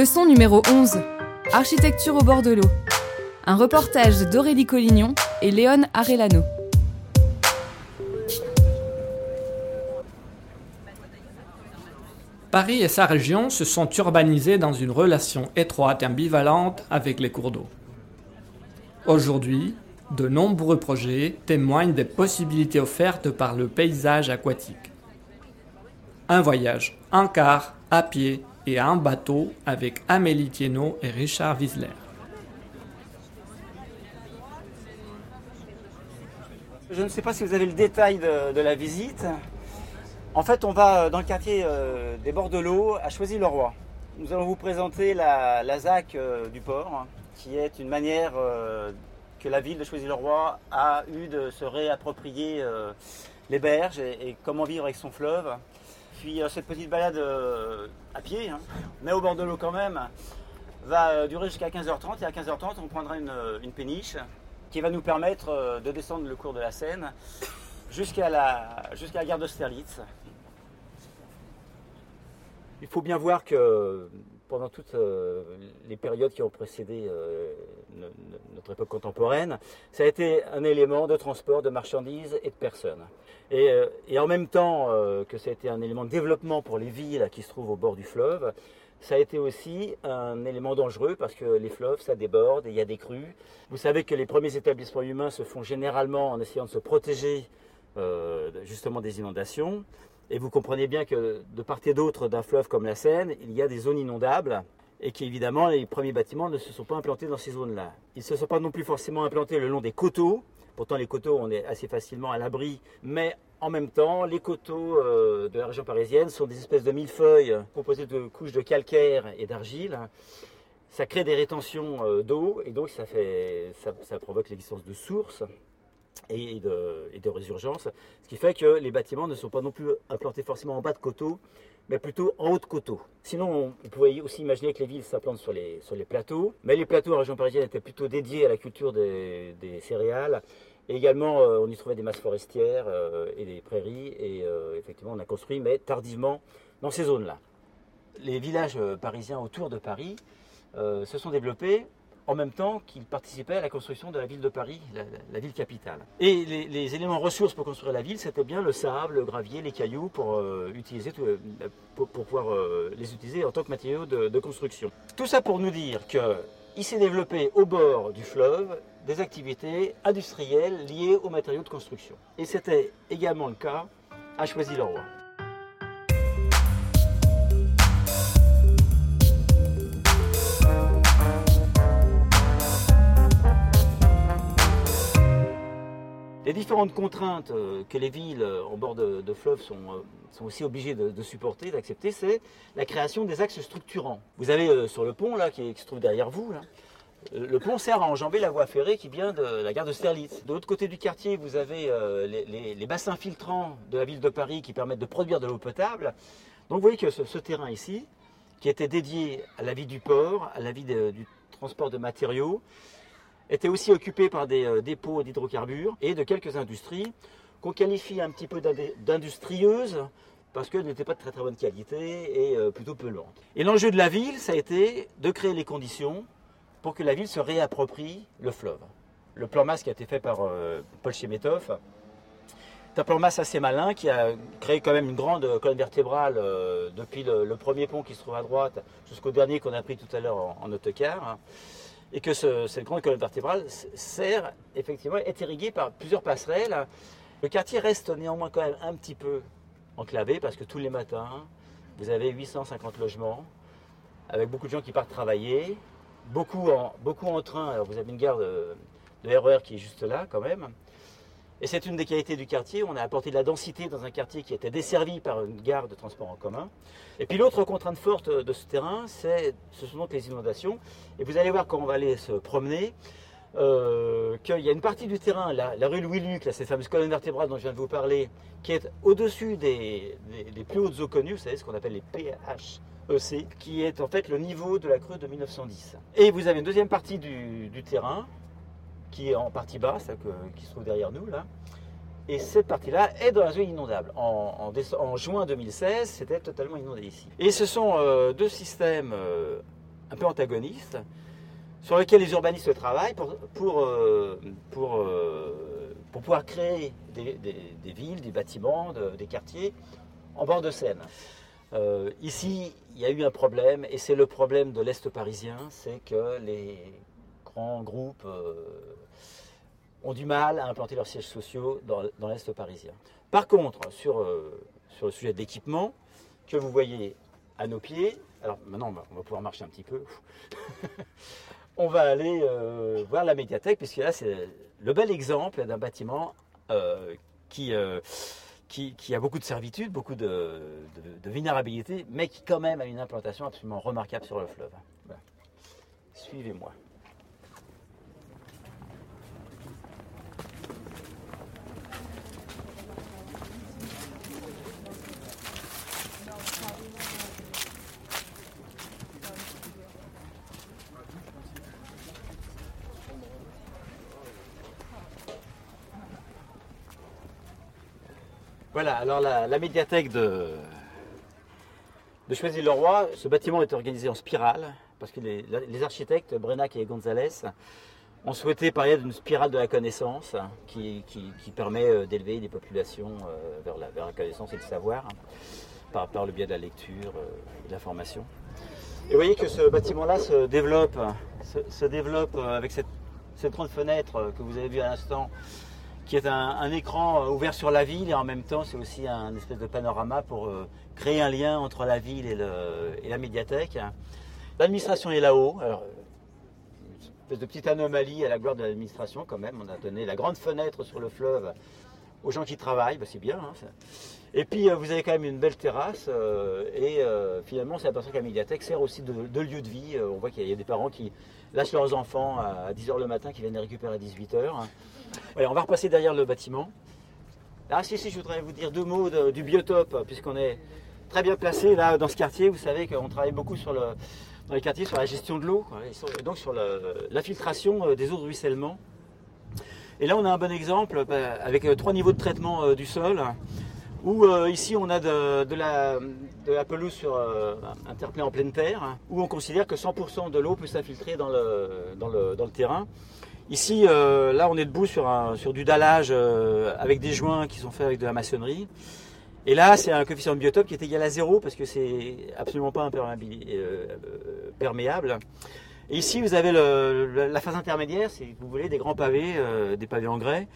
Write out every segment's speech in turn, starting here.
Leçon numéro 11. Architecture au bord de l'eau. Un reportage d'Aurélie Collignon et Léon Arellano. Paris et sa région se sont urbanisés dans une relation étroite et ambivalente avec les cours d'eau. Aujourd'hui, de nombreux projets témoignent des possibilités offertes par le paysage aquatique. Un voyage en car, à pied et en bateau avec Amélie Thienot et Richard Wiesler. Je ne sais pas si vous avez le détail de, la visite. En fait, on va euh, dans le quartier euh, des bords de l'eau à Choisy-le-Roi. Nous allons vous présenter la, la ZAC euh, du port, hein, qui est une manière que la ville de Choisy-le-Roi a eu de se réapproprier les berges et, comment vivre avec son fleuve. Puis cette petite balade à pied, hein, mais au bord de l'eau quand même, va durer jusqu'à 15h30 et à 15h30 on prendra une, péniche qui va nous permettre de descendre le cours de la Seine jusqu'à la, jusqu'à la gare d'Austerlitz. Il faut bien voir que pendant toutes euh, les périodes qui ont précédé euh, notre époque contemporaine, ça a été un élément de transport de marchandises et de personnes. Et, euh, en même temps que ça a été un élément de développement pour les villes qui se trouvent au bord du fleuve, ça a été aussi un élément dangereux parce que les fleuves, ça déborde il y a des crues. Vous savez que les premiers établissements humains se font généralement en essayant de se protéger justement des inondations. Et vous comprenez bien que de part et d'autre d'un fleuve comme la Seine, il y a des zones inondables et qu'évidemment les premiers bâtiments ne se sont pas implantés dans ces zones-là. Ils ne se sont pas non plus forcément implantés le long des coteaux. Pourtant les coteaux, on est assez facilement à l'abri, mais en même temps, les coteaux euh, de la région parisienne sont des espèces de millefeuilles composées de couches de calcaire et d'argile. Ça crée des rétentions euh, d'eau et donc ça, fait, ça, ça provoque l'existence de sources et de, résurgence, ce qui fait que les bâtiments ne sont pas non plus implantés forcément en bas de coteaux, mais plutôt en haut de coteaux. Sinon, on, pouvait aussi imaginer que les villes s'implantent sur les, plateaux, mais les plateaux en région parisienne étaient plutôt dédiés à la culture des, céréales, et également euh, on y trouvait des masses forestières euh, et des prairies, et euh, effectivement on a construit, mais tardivement, dans ces zones-là. Les villages parisiens autour de Paris se sont développés en même temps qu'il participait à la construction de la ville de Paris, la, ville capitale. Et les, éléments ressources pour construire la ville, c'était bien le sable, le gravier, les cailloux pour, euh, utiliser tout, pour, pour, pouvoir euh, les utiliser en tant que matériaux de, de construction. Tout ça pour nous dire qu'il s'est développé au bord du fleuve des activités industrielles liées aux matériaux de construction. Et c'était également le cas à Choisy-le-Roi. Les différentes contraintes euh, que les villes euh, en bord de, de fleuves sont, euh, aussi obligées de, supporter, d'accepter, c'est la création des axes structurants. Vous avez sur le pont là, qui, se trouve derrière vous, le pont sert à enjamber la voie ferrée qui vient de la gare de Sterlitz. De l'autre côté du quartier, vous avez les, bassins filtrants de la ville de Paris qui permettent de produire de l'eau potable. Donc vous voyez que ce, terrain ici, qui était dédié à la vie du port, à la vie du transport de matériaux, était aussi occupé par des euh, dépôts d'hydrocarbures et de quelques industries qu'on qualifie un petit peu d'industrieuses parce qu'elles n'étaient pas de très très bonne qualité et euh, plutôt peu lentes. Et l'enjeu de la ville, ça a été de créer les conditions pour que la ville se réapproprie le fleuve. Le plan masse qui a été fait par euh, Paul Chemetov, c'est un plan masse assez malin qui a créé quand même une grande colonne vertébrale depuis le, premier pont qui se trouve à droite jusqu'au dernier qu'on a pris tout à l'heure en autocar et que ce, cette grande colonne vertébrale sert effectivement est irriguée par plusieurs passerelles. Le quartier reste néanmoins quand même un petit peu enclavé parce que tous les matins, vous avez 850 logements avec beaucoup de gens qui partent travailler, beaucoup en, train. Alors vous avez une gare de, de RER qui est juste là quand même. Et c'est une des qualités du quartier. On a apporté de la densité dans un quartier qui était desservi par une gare de transport en commun. Et puis l'autre contrainte forte de ce terrain, c'est, ce sont donc les inondations. Et vous allez voir quand on va aller se promener, euh, qu'il y a une partie du terrain, la, rue Louis-Luc, cette fameuse colonne vertébrale dont je viens de vous parler, qui est au-dessus des, plus hautes eaux connues, vous savez ce qu'on appelle les PHEC, qui est en fait le niveau de la crue de 1910. Et vous avez une deuxième partie du terrain, qui est en partie basse, qui se trouve derrière nous là. Et cette partie-là est dans la zone inondable. En, juin 2016, c'était totalement inondé ici. Et ce sont euh, deux systèmes euh, un peu antagonistes sur lesquels les urbanistes travaillent pour, pour, euh, pour, pour pouvoir créer des, villes, des bâtiments, des quartiers en bord de Seine. ici, il y a eu un problème, et c'est le problème de l'Est parisien, c'est que les grands groupes ont du mal à implanter leurs sièges sociaux dans, l'Est parisien. Par contre, sur, euh, sur le sujet de l'équipement, que vous voyez à nos pieds, alors maintenant on va, pouvoir marcher un petit peu, on va aller euh, voir la médiathèque, puisque là c'est le bel exemple d'un bâtiment euh, qui, qui, a beaucoup de servitude, beaucoup de, de, vulnérabilité, mais qui quand même a une implantation absolument remarquable sur le fleuve. Suivez-moi. Voilà, alors la, médiathèque de, de Choisy-le-Roi, ce bâtiment est organisé en spirale, parce que les, architectes, Brenac et Gonzalez, ont souhaité parler d'une spirale de la connaissance qui, permet euh, d'élever des populations euh, vers la, connaissance et le savoir par, le biais de la lecture euh, et de la formation. Et vous voyez que ce bâtiment-là se développe, se, développe avec cette, cette grande fenêtre que vous avez vue à l'instant, qui est un, écran euh, ouvert sur la ville et en même temps c'est aussi un espèce de panorama pour euh, créer un lien entre la ville et, la médiathèque. L'administration est là-haut. Alors, une espèce de petite anomalie à la gloire de l'administration quand même. On a donné la grande fenêtre sur le fleuve aux gens qui travaillent, bah, c'est bien. Hein, et puis euh, vous avez quand même une belle terrasse et finalement c'est l'impression que la médiathèque sert aussi de, lieu de vie. on voit qu'il y a des parents qui lâchent leurs enfants à 10h le matin, qui viennent les récupérer à 18h on va repasser derrière le bâtiment. Ah si, si, je voudrais vous dire deux mots du biotope, puisqu'on est très bien placé là dans ce quartier. Vous savez qu'on travaille beaucoup le, dans les quartiers sur la gestion de l'eau, et donc sur l'infiltration euh, des eaux de ruissellement. Et là, on a un bon exemple bah, avec euh, trois niveaux de traitement euh, du sol. Où ici on a de, la, pelouse sur un terre-plein en pleine terre, où on considère que 100% de l'eau peut s'infiltrer dans le terrain. Ici, euh, là, on est debout sur, du dallage euh, avec des joints qui sont faits avec de la maçonnerie. Et là, c'est un coefficient de biotope qui est égal à zéro parce que c'est absolument pas euh, perméable. Et ici, vous avez la phase intermédiaire, si vous voulez, des grands pavés, des pavés en grès,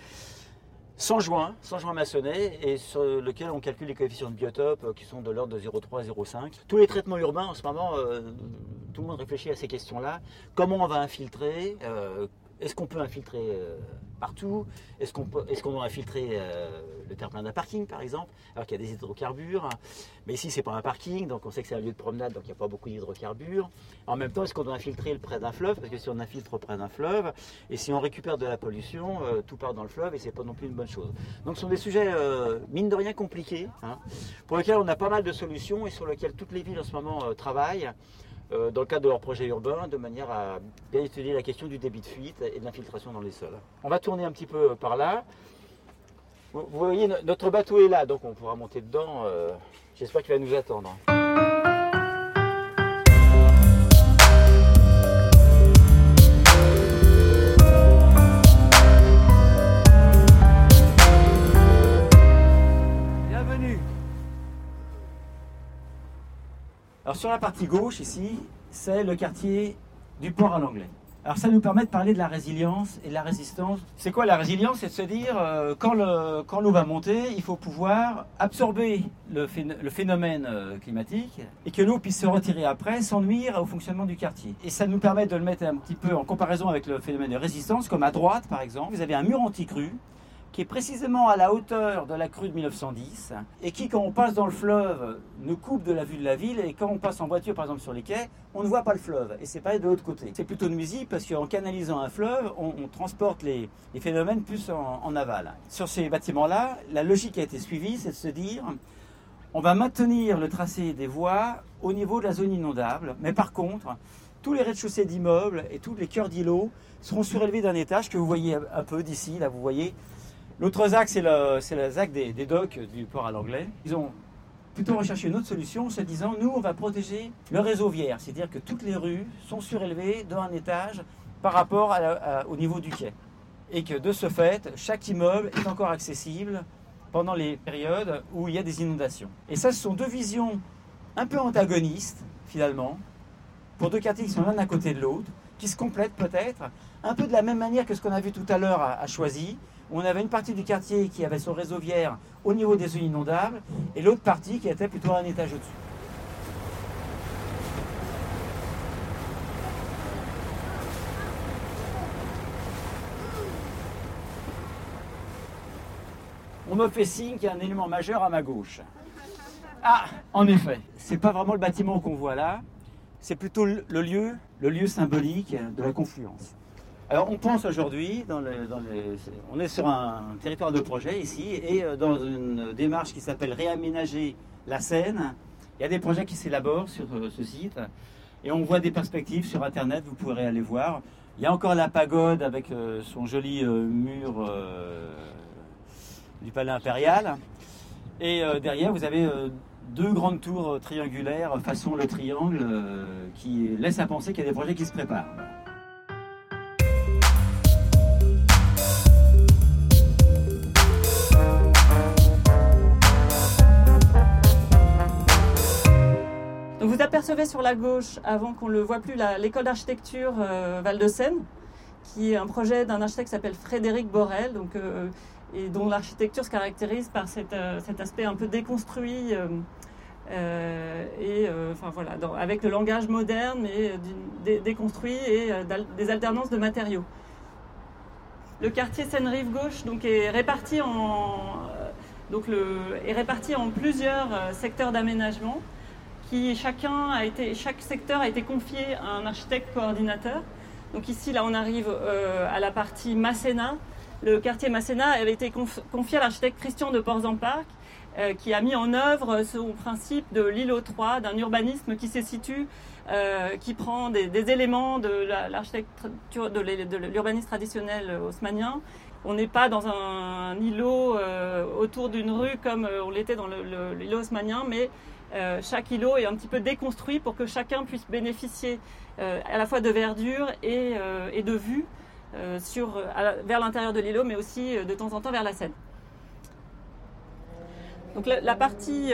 sans joints, sans joints maçonnés, et sur lequel on calcule les coefficients de biotope qui sont de l'ordre de 0,3 à 0,5. Tous les traitements urbains, en ce moment, tout le monde réfléchit à ces questions-là. Comment on va infiltrer est-ce qu'on peut infiltrer euh, partout? Est-ce qu'on doit infiltrer euh, le terre-plein d'un parking, par exemple Alors qu'il y a des hydrocarbures? Mais ici, c'est pas un parking, donc on sait que c'est un lieu de promenade, donc il n'y a pas beaucoup d'hydrocarbures. En même temps, est-ce qu'on doit infiltrer près d'un fleuve? Parce que si on infiltre près d'un fleuve, et si on récupère de la pollution, euh, tout part dans le fleuve, et c'est pas non plus une bonne chose. Donc ce sont des sujets, mine de rien, compliqués, hein, pour lesquels on a pas mal de solutions, et sur lesquels toutes les villes en ce moment travaillent. Euh, dans le cadre de leur projet urbain, de manière à bien étudier la question du débit de fuite et de l'infiltration dans les sols. On va tourner un petit peu par là. Vous, voyez, notre bateau est là, donc on pourra monter dedans. Euh, j'espère qu'il va nous attendre. Alors sur la partie gauche ici, c'est le quartier du port à l'anglais. Alors ça nous permet de parler de la résilience et de la résistance. C'est quoi la résilience? C'est de se dire, euh, quand l'eau va monter, il faut pouvoir absorber le, phénomène euh, climatique et que l'eau puisse se retirer après sans nuire au fonctionnement du quartier. Et ça nous permet de le mettre un petit peu en comparaison avec le phénomène de résistance, comme à droite par exemple, vous avez un mur anti-crue qui est précisément à la hauteur de la crue de 1910 et qui, quand on passe dans le fleuve, nous coupe de la vue de la ville. Et quand on passe en voiture, par exemple, sur les quais, on ne voit pas le fleuve. Et c'est pareil de l'autre côté. C'est plutôt nuisible parce qu'en canalisant un fleuve, on, transporte les, phénomènes plus en, aval. Sur ces bâtiments-là, la logique a été suivie, c'est de se dire on va maintenir le tracé des voies au niveau de la zone inondable, mais par contre, tous les rez-de-chaussée d'immeubles et tous les cœurs d'îlots seront surélevés d'un étage que vous voyez un peu d'ici. Là, vous voyez L'autre ZAC, c'est le, le ZAC des, docks du port à l'anglais. Ils ont plutôt recherché une autre solution en se disant nous, on va protéger le réseau viaire, c'est-à-dire que toutes les rues sont surélevées d'un étage par rapport au niveau du quai. Et que de ce fait, chaque immeuble est encore accessible pendant les périodes où il y a des inondations. Et ça, ce sont deux visions un peu antagonistes, finalement, pour deux quartiers qui sont l'un à côté de l'autre, qui se complètent peut-être, un peu de la même manière que ce qu'on a vu tout à l'heure à, à Choisy, on avait une partie du quartier qui avait son réseau viaire au niveau des eaux inondables et l'autre partie qui était plutôt un étage au-dessus. On me fait signe qu'il y a un élément majeur à ma gauche. Ah, en effet, c'est pas vraiment le bâtiment qu'on voit là, c'est plutôt le lieu, le lieu symbolique de la confluence. Alors on pense aujourd'hui, on est sur un territoire de projet ici, et euh, dans une démarche qui s'appelle réaménager la Seine, il y a des projets qui s'élaborent sur euh, ce site, et on voit des perspectives sur Internet, vous pourrez aller voir. Il y a encore la pagode avec euh, son joli mur du palais impérial, et derrière vous avez deux grandes tours triangulaires façon le triangle qui laissent à penser qu'il y a des projets qui se préparent. Vous apercevez sur la gauche, avant qu'on ne le voit plus, l'école d'architecture euh, Val-de-Seine, qui est un projet d'un architecte qui s'appelle Frédéric Borel, donc, euh, et dont l'architecture se caractérise par euh, cet aspect un peu déconstruit. et enfin voilà, avec le langage moderne, mais déconstruit et des alternances de matériaux. Le quartier Seine-Rive Gauche donc, est réparti en plusieurs secteurs d'aménagement chaque secteur a été confié à un architecte coordinateur. Donc ici, là, on arrive euh, à la partie Masséna. Le quartier Masséna avait été confié à l'architecte Christian de Ports-en-Parc, euh, qui a mis en œuvre son principe de l'îlot 3, d'un urbanisme qui se situe, euh, qui prend des, éléments de l'urbanisme traditionnel haussmanien. On n'est pas dans un, îlot autour d'une rue comme on l'était dans l'îlot haussmanien, mais euh, chaque îlot est un petit peu déconstruit pour que chacun puisse bénéficier euh, à la fois de verdure et, euh, de vue vers l'intérieur de l'îlot, mais aussi de temps en temps vers la Seine. Donc la, partie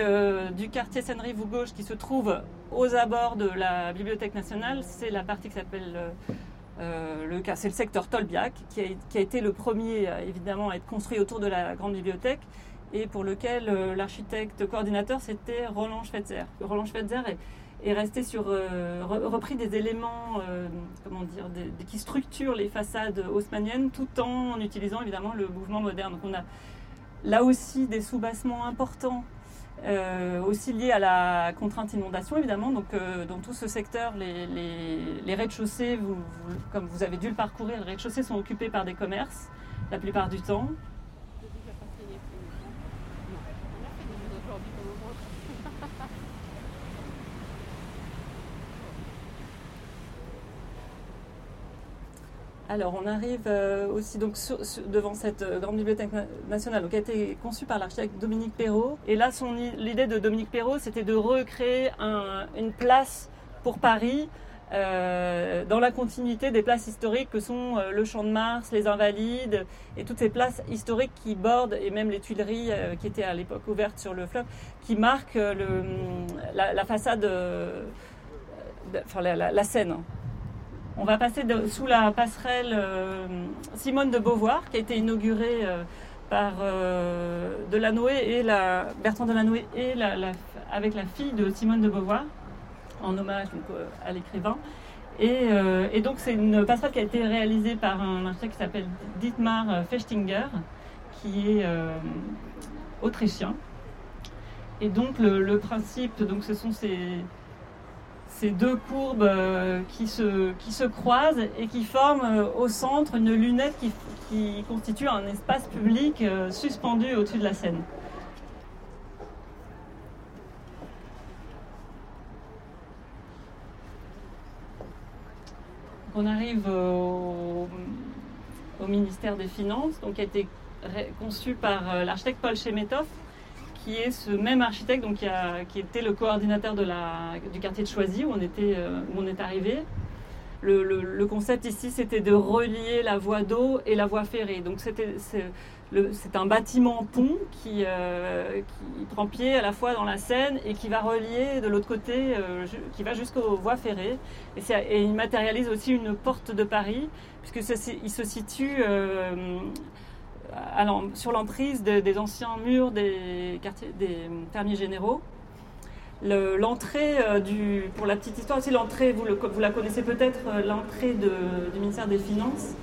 du quartier Seine-Rive gauche qui se trouve aux abords de la Bibliothèque nationale, c'est la partie qui s'appelle le secteur Tolbiac, qui a, qui a, été le premier évidemment à être construit autour de la grande bibliothèque et pour lequel euh, l'architecte coordinateur c'était Roland Schweitzer. Roland Schweitzer est, resté sur euh, repris des éléments euh, comment dire qui structurent les façades haussmanniennes tout en utilisant évidemment le mouvement moderne. Donc on a là aussi des soubassements importants aussi liés à la contrainte inondation évidemment. Donc dans tout ce secteur, les, les, rez-de-chaussée, comme vous avez dû le parcourir, les rez-de-chaussée sont occupés par des commerces la plupart du temps. Alors, on arrive euh, aussi donc devant cette euh, grande bibliothèque nationale, qui a été conçue par l'architecte Dominique Perrault. Et là, l'idée de Dominique Perrault, c'était de recréer une place pour Paris euh, dans la continuité des places historiques que sont le Champ de Mars, les Invalides et toutes ces places historiques qui bordent, et même les Tuileries qui étaient à l'époque ouvertes sur le fleuve, qui marquent la, façade, enfin la Seine. On va passer sous la passerelle euh, Simone de Beauvoir, qui a été inaugurée euh, par euh, Delanoë et Bertrand Delanoë et avec la fille de Simone de Beauvoir, en hommage à l'écrivain. Et, donc c'est une passerelle qui a été réalisée par un architecte qui s'appelle Dietmar Fechtinger, qui est autrichien. Et donc le, principe, donc ce sont ces, ces deux courbes qui, se, qui se croisent et qui forment au centre une lunette qui, qui constitue un espace public suspendu au-dessus de la Seine. on arrive au, ministère des Finances, donc qui a été conçu par euh, l'architecte Paul Chemetov, qui est ce même architecte donc, qui, a, qui était le coordinateur du quartier de Choisy où on, était, euh, où on est arrivé. Le, concept ici, c'était de relier la voie d'eau et la voie ferrée. Donc c'était c'est un bâtiment pont qui, euh, qui, prend pied à la fois dans la Seine et qui va relier de l'autre côté, euh, qui va jusqu'aux voies ferrées. Et, il matérialise aussi une porte de Paris, puisque il se situe sur l'emprise des anciens murs des, quartiers, des fermiers généraux. L'entrée du, pour la petite histoire aussi, l'entrée, vous, la connaissez peut-être, l'entrée du ministère des Finances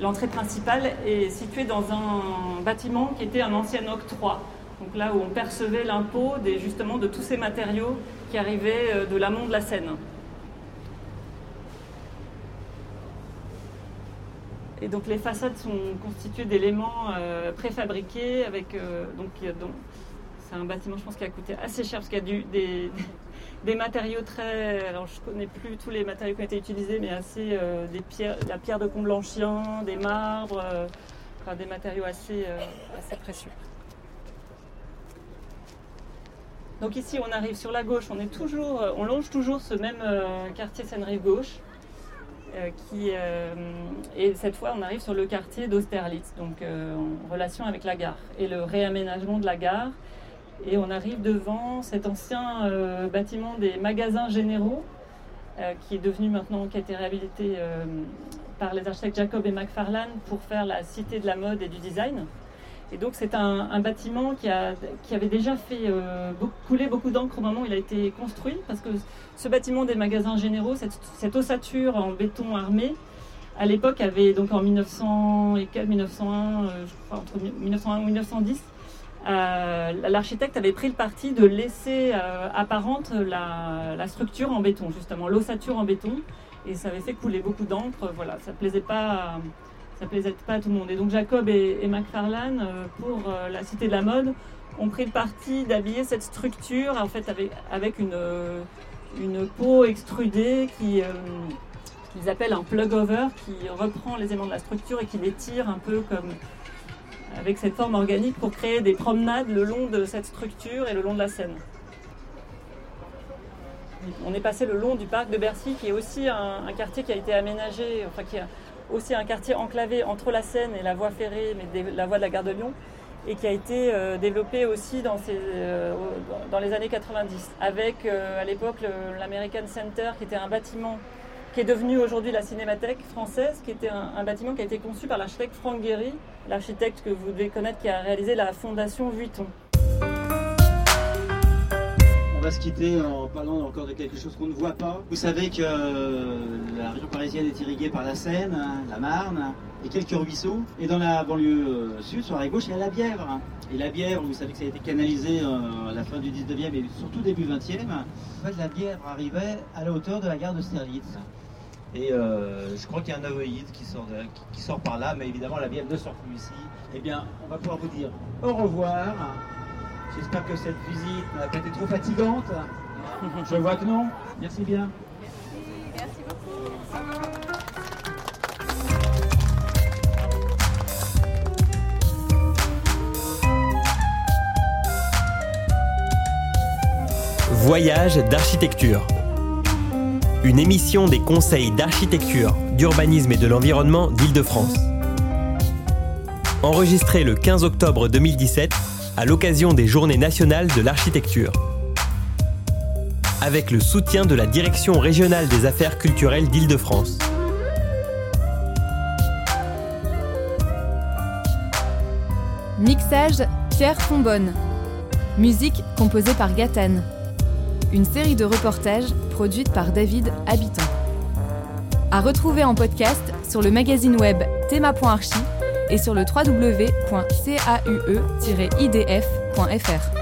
L'entrée principale est située dans un bâtiment qui était un ancien octroi, donc là où on percevait l'impôt justement de tous ces matériaux qui arrivaient euh, de l'amont de la Seine. Et donc les façades sont constituées d'éléments euh, préfabriqués avec euh, donc c'est un bâtiment je pense qui a coûté assez cher parce qu'il y a des, matériaux très. Alors, je connais plus tous les matériaux qui ont été utilisés, mais assez. Euh, des pierres, la pierre de Comblanchien, des marbres, euh, des matériaux assez, assez précieux. Donc ici, on arrive sur la gauche, on est toujours, on longe toujours ce même quartier Seine-Rive gauche, qui, et cette fois, on arrive sur le quartier d'Austerlitz, donc en relation avec la gare et le réaménagement de la gare et on arrive devant cet ancien euh, bâtiment des magasins généraux, euh, qui est devenu maintenant, qui a été réhabilité euh, par les architectes Jacob et McFarlane pour faire la cité de la mode et du design. Et donc c'est un, bâtiment qui, a, qui, avait déjà fait couler beaucoup d'encre au moment où il a été construit, parce que ce bâtiment des magasins généraux, cette, cette ossature en béton armé, à l'époque avait donc en 1900 et 1901, je crois entre 1901 et 1910, euh, l'architecte avait pris le parti de laisser euh, apparente la, structure en béton, justement, l'ossature en béton, et ça avait fait couler beaucoup d'encre. Voilà, ça plaisait pas, ça plaisait pas à tout le monde. Et donc Jacob et, McFarlane, euh, pour la Cité de la mode, ont pris le parti d'habiller cette structure en fait avec, une, une peau extrudée qui qu'ils appellent un plug-over, qui reprend les éléments de la structure et qui les tire un peu comme avec cette forme organique pour créer des promenades le long de cette structure et le long de la Seine. On est passé le long du parc de Bercy, qui est aussi un, quartier qui a été aménagé, enfin qui est aussi un quartier enclavé entre la Seine et la voie ferrée, mais la voie de la gare de Lyon, et qui a été euh, développé aussi dans, euh, les années 90, avec euh, à l'époque l'American Center, qui était un bâtiment qui est devenu aujourd'hui la Cinémathèque française, qui était un, bâtiment qui a été conçu par l'architecte Franck Guéry, l'architecte que vous devez connaître qui a réalisé la fondation Vuitton. On va se quitter en parlant encore de quelque chose qu'on ne voit pas. Vous savez que euh, la région parisienne est irriguée par la Seine, la Marne et quelques ruisseaux. Et dans la banlieue euh, sud, sur la gauche, il y a la Bièvre. Et la Bièvre, vous savez que ça a été canalisé euh, à la fin du 19e et surtout début 20e. En fait, la Bièvre arrivait à la hauteur de la gare de Sterlitz. Et je crois qu'il y a un ovoïde qui sort, qui sort par là, mais évidemment la bière ne sort plus ici. Eh bien, on va pouvoir vous dire au revoir. J'espère que cette visite n'a pas été trop fatigante. Je vois que non. Merci bien. Merci beaucoup. Voyage d'architecture une émission des conseils d'architecture, d'urbanisme et de l'environnement d'Île-de-France. Enregistrée le 15 octobre 2017 à l'occasion des Journées nationales de l'architecture. Avec le soutien de la Direction régionale des affaires culturelles d'Île-de-France. Mixage Pierre Fombonne. Musique composée par Gatane. Une série de reportages produite par David Habitant. À retrouver en podcast sur le magazine web théma.archi et sur le www.caue-idf.fr.